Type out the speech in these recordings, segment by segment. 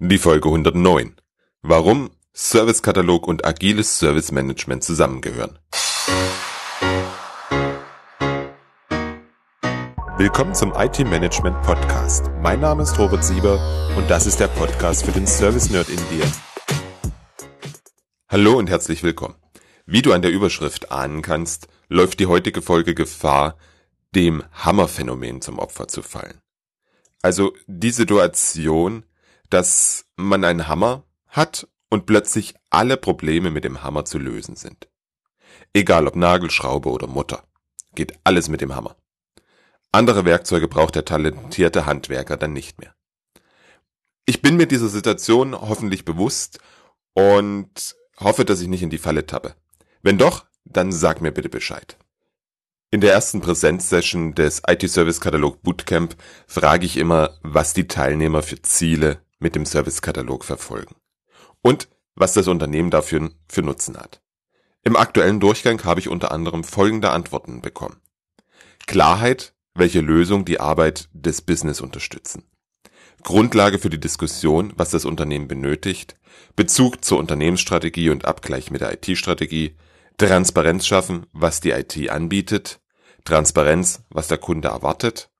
Die Folge 109. Warum Servicekatalog und agiles Service Management zusammengehören. Willkommen zum IT Management Podcast. Mein Name ist Robert Sieber und das ist der Podcast für den Service Nerd in dir. Hallo und herzlich willkommen. Wie du an der Überschrift ahnen kannst, läuft die heutige Folge Gefahr, dem Hammerphänomen zum Opfer zu fallen. Also die Situation, dass man einen Hammer hat und plötzlich alle Probleme mit dem Hammer zu lösen sind. Egal ob Nagelschraube oder Mutter. Geht alles mit dem Hammer. Andere Werkzeuge braucht der talentierte Handwerker dann nicht mehr. Ich bin mir dieser Situation hoffentlich bewusst und hoffe, dass ich nicht in die Falle tappe. Wenn doch, dann sag mir bitte Bescheid. In der ersten Präsenzsession des IT-Service-Katalog Bootcamp frage ich immer, was die Teilnehmer für Ziele mit dem Servicekatalog verfolgen und was das Unternehmen dafür für Nutzen hat. Im aktuellen Durchgang habe ich unter anderem folgende Antworten bekommen. Klarheit, welche Lösung die Arbeit des Business unterstützen. Grundlage für die Diskussion, was das Unternehmen benötigt, Bezug zur Unternehmensstrategie und Abgleich mit der IT-Strategie, Transparenz schaffen, was die IT anbietet, Transparenz, was der Kunde erwartet,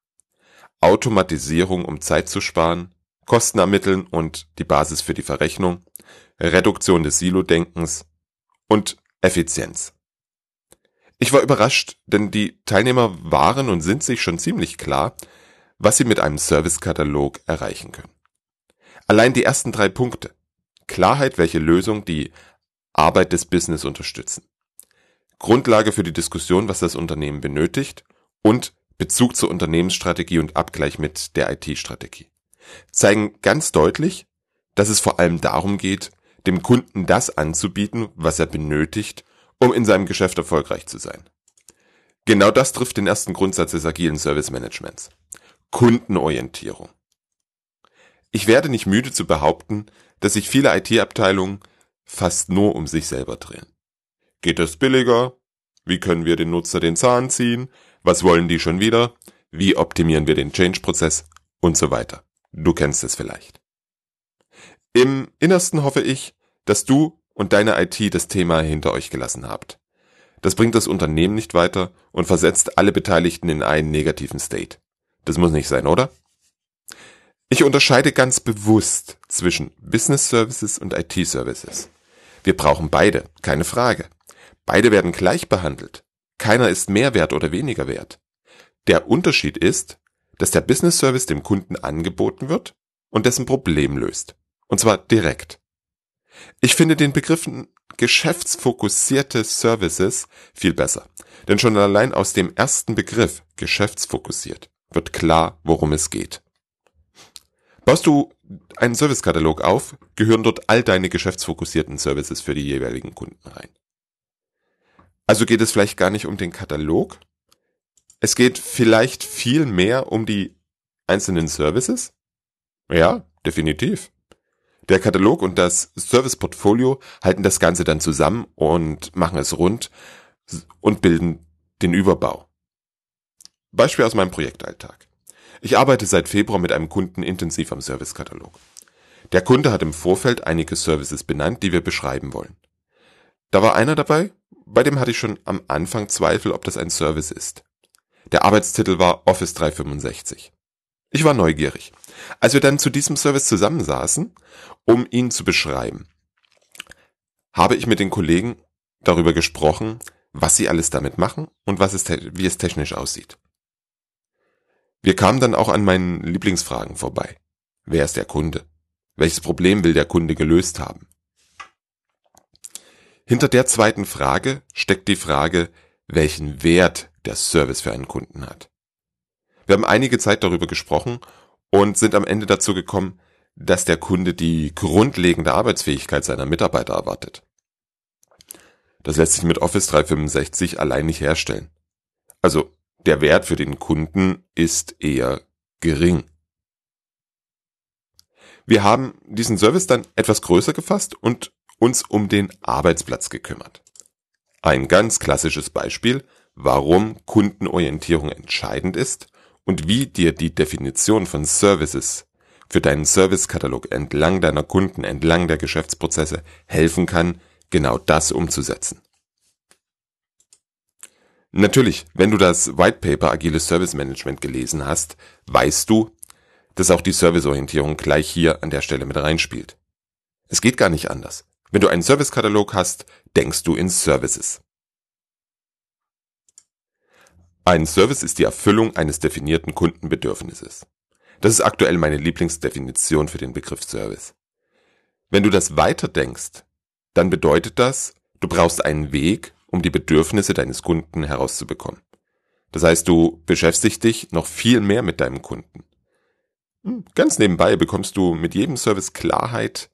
Automatisierung, um Zeit zu sparen, Kosten ermitteln und die Basis für die Verrechnung, Reduktion des Silo-Denkens und Effizienz. Ich war überrascht, denn die Teilnehmer waren und sind sich schon ziemlich klar, was sie mit einem Servicekatalog erreichen können. Allein die ersten drei Punkte. Klarheit, welche Lösung die Arbeit des Business unterstützen. Grundlage für die Diskussion, was das Unternehmen benötigt und Bezug zur Unternehmensstrategie und Abgleich mit der IT-Strategie zeigen ganz deutlich, dass es vor allem darum geht, dem Kunden das anzubieten, was er benötigt, um in seinem Geschäft erfolgreich zu sein. Genau das trifft den ersten Grundsatz des agilen Service Managements. Kundenorientierung. Ich werde nicht müde zu behaupten, dass sich viele IT-Abteilungen fast nur um sich selber drehen. Geht es billiger? Wie können wir den Nutzer den Zahn ziehen? Was wollen die schon wieder? Wie optimieren wir den Change-Prozess? Und so weiter. Du kennst es vielleicht. Im Innersten hoffe ich, dass du und deine IT das Thema hinter euch gelassen habt. Das bringt das Unternehmen nicht weiter und versetzt alle Beteiligten in einen negativen State. Das muss nicht sein, oder? Ich unterscheide ganz bewusst zwischen Business Services und IT Services. Wir brauchen beide, keine Frage. Beide werden gleich behandelt. Keiner ist mehr wert oder weniger wert. Der Unterschied ist, dass der Business Service dem Kunden angeboten wird und dessen Problem löst. Und zwar direkt. Ich finde den Begriffen geschäftsfokussierte Services viel besser. Denn schon allein aus dem ersten Begriff geschäftsfokussiert wird klar, worum es geht. Baust du einen Servicekatalog auf, gehören dort all deine geschäftsfokussierten Services für die jeweiligen Kunden rein. Also geht es vielleicht gar nicht um den Katalog, es geht vielleicht viel mehr um die einzelnen Services? Ja, definitiv. Der Katalog und das Service-Portfolio halten das Ganze dann zusammen und machen es rund und bilden den Überbau. Beispiel aus meinem Projektalltag. Ich arbeite seit Februar mit einem Kunden intensiv am Servicekatalog. Der Kunde hat im Vorfeld einige Services benannt, die wir beschreiben wollen. Da war einer dabei, bei dem hatte ich schon am Anfang Zweifel, ob das ein Service ist. Der Arbeitstitel war Office 365. Ich war neugierig. Als wir dann zu diesem Service zusammensaßen, um ihn zu beschreiben, habe ich mit den Kollegen darüber gesprochen, was sie alles damit machen und was es, wie es technisch aussieht. Wir kamen dann auch an meinen Lieblingsfragen vorbei. Wer ist der Kunde? Welches Problem will der Kunde gelöst haben? Hinter der zweiten Frage steckt die Frage, welchen Wert der Service für einen Kunden hat. Wir haben einige Zeit darüber gesprochen und sind am Ende dazu gekommen, dass der Kunde die grundlegende Arbeitsfähigkeit seiner Mitarbeiter erwartet. Das lässt sich mit Office 365 allein nicht herstellen. Also der Wert für den Kunden ist eher gering. Wir haben diesen Service dann etwas größer gefasst und uns um den Arbeitsplatz gekümmert. Ein ganz klassisches Beispiel warum Kundenorientierung entscheidend ist und wie dir die Definition von Services für deinen Servicekatalog entlang deiner Kunden, entlang der Geschäftsprozesse helfen kann, genau das umzusetzen. Natürlich, wenn du das White Paper Agiles Service Management gelesen hast, weißt du, dass auch die Serviceorientierung gleich hier an der Stelle mit reinspielt. Es geht gar nicht anders. Wenn du einen Servicekatalog hast, denkst du in Services. Ein Service ist die Erfüllung eines definierten Kundenbedürfnisses. Das ist aktuell meine Lieblingsdefinition für den Begriff Service. Wenn du das weiter denkst, dann bedeutet das, du brauchst einen Weg, um die Bedürfnisse deines Kunden herauszubekommen. Das heißt, du beschäftigst dich noch viel mehr mit deinem Kunden. Hm, ganz nebenbei bekommst du mit jedem Service Klarheit,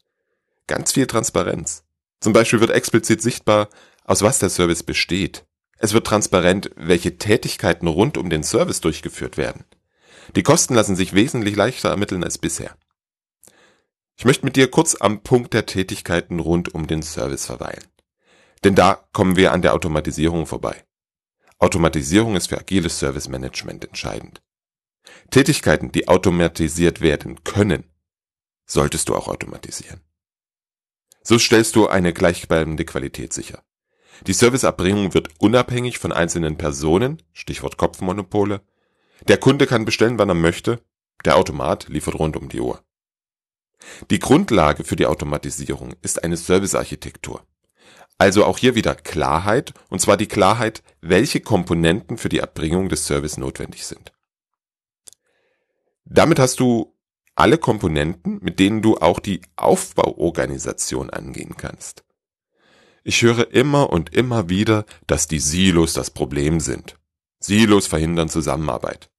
ganz viel Transparenz. Zum Beispiel wird explizit sichtbar, aus was der Service besteht. Es wird transparent, welche Tätigkeiten rund um den Service durchgeführt werden. Die Kosten lassen sich wesentlich leichter ermitteln als bisher. Ich möchte mit dir kurz am Punkt der Tätigkeiten rund um den Service verweilen. Denn da kommen wir an der Automatisierung vorbei. Automatisierung ist für agiles Service Management entscheidend. Tätigkeiten, die automatisiert werden können, solltest du auch automatisieren. So stellst du eine gleichbleibende Qualität sicher. Die Serviceerbringung wird unabhängig von einzelnen Personen (Stichwort Kopfmonopole), der Kunde kann bestellen, wann er möchte, der Automat liefert rund um die Uhr. Die Grundlage für die Automatisierung ist eine Servicearchitektur. Also auch hier wieder Klarheit, und zwar die Klarheit, welche Komponenten für die Erbringung des Service notwendig sind. Damit hast du alle Komponenten, mit denen du auch die Aufbauorganisation angehen kannst. Ich höre immer und immer wieder, dass die Silos das Problem sind. Silos verhindern Zusammenarbeit.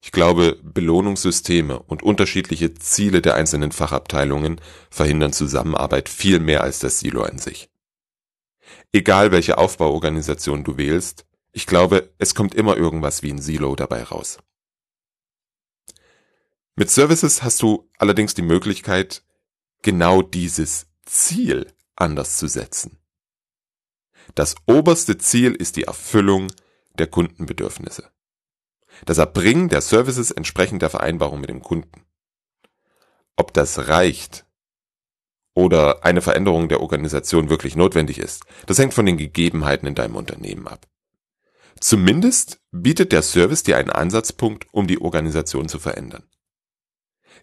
Ich glaube, Belohnungssysteme und unterschiedliche Ziele der einzelnen Fachabteilungen verhindern Zusammenarbeit viel mehr als das Silo an sich. Egal welche Aufbauorganisation du wählst, ich glaube, es kommt immer irgendwas wie ein Silo dabei raus. Mit Services hast du allerdings die Möglichkeit, genau dieses Ziel anders zu setzen. Das oberste Ziel ist die Erfüllung der Kundenbedürfnisse. Das Erbringen der Services entsprechend der Vereinbarung mit dem Kunden. Ob das reicht oder eine Veränderung der Organisation wirklich notwendig ist, das hängt von den Gegebenheiten in deinem Unternehmen ab. Zumindest bietet der Service dir einen Ansatzpunkt, um die Organisation zu verändern.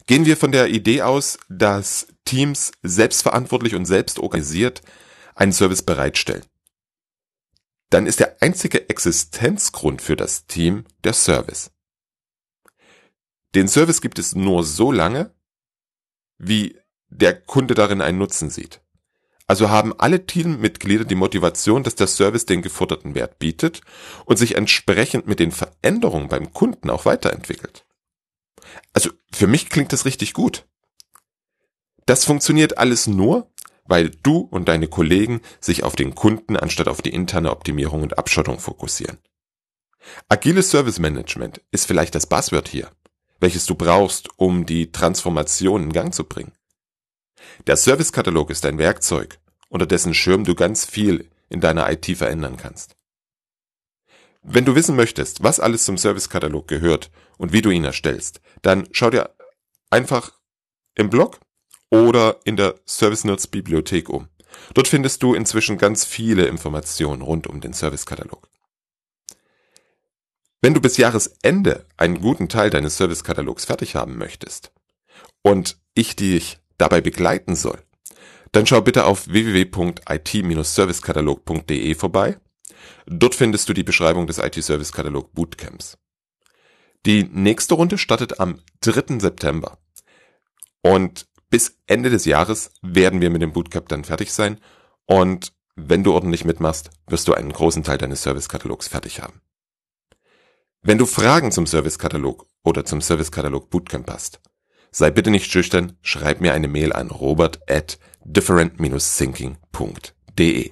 Gehen wir von der Idee aus, dass Teams selbstverantwortlich und selbst organisiert einen Service bereitstellen. Dann ist der einzige Existenzgrund für das Team der Service. Den Service gibt es nur so lange, wie der Kunde darin einen Nutzen sieht. Also haben alle Teammitglieder die Motivation, dass der Service den geforderten Wert bietet und sich entsprechend mit den Veränderungen beim Kunden auch weiterentwickelt. Also für mich klingt das richtig gut. Das funktioniert alles nur, weil du und deine Kollegen sich auf den Kunden anstatt auf die interne Optimierung und Abschottung fokussieren. Agiles Service Management ist vielleicht das Buzzword hier, welches du brauchst, um die Transformation in Gang zu bringen. Der Servicekatalog ist ein Werkzeug, unter dessen Schirm du ganz viel in deiner IT verändern kannst. Wenn du wissen möchtest, was alles zum Servicekatalog gehört und wie du ihn erstellst, dann schau dir einfach im Blog oder in der Service Notes Bibliothek um. Dort findest du inzwischen ganz viele Informationen rund um den Servicekatalog. Wenn du bis Jahresende einen guten Teil deines Servicekatalogs fertig haben möchtest und ich dich dabei begleiten soll, dann schau bitte auf www.it-servicekatalog.de vorbei Dort findest du die Beschreibung des IT-Service Katalog Bootcamps. Die nächste Runde startet am 3. September. Und bis Ende des Jahres werden wir mit dem Bootcamp dann fertig sein. Und wenn du ordentlich mitmachst, wirst du einen großen Teil deines Service-Katalogs fertig haben. Wenn du Fragen zum Service-Katalog oder zum Service-Katalog Bootcamp hast, sei bitte nicht schüchtern, schreib mir eine Mail an robert at different-thinking.de.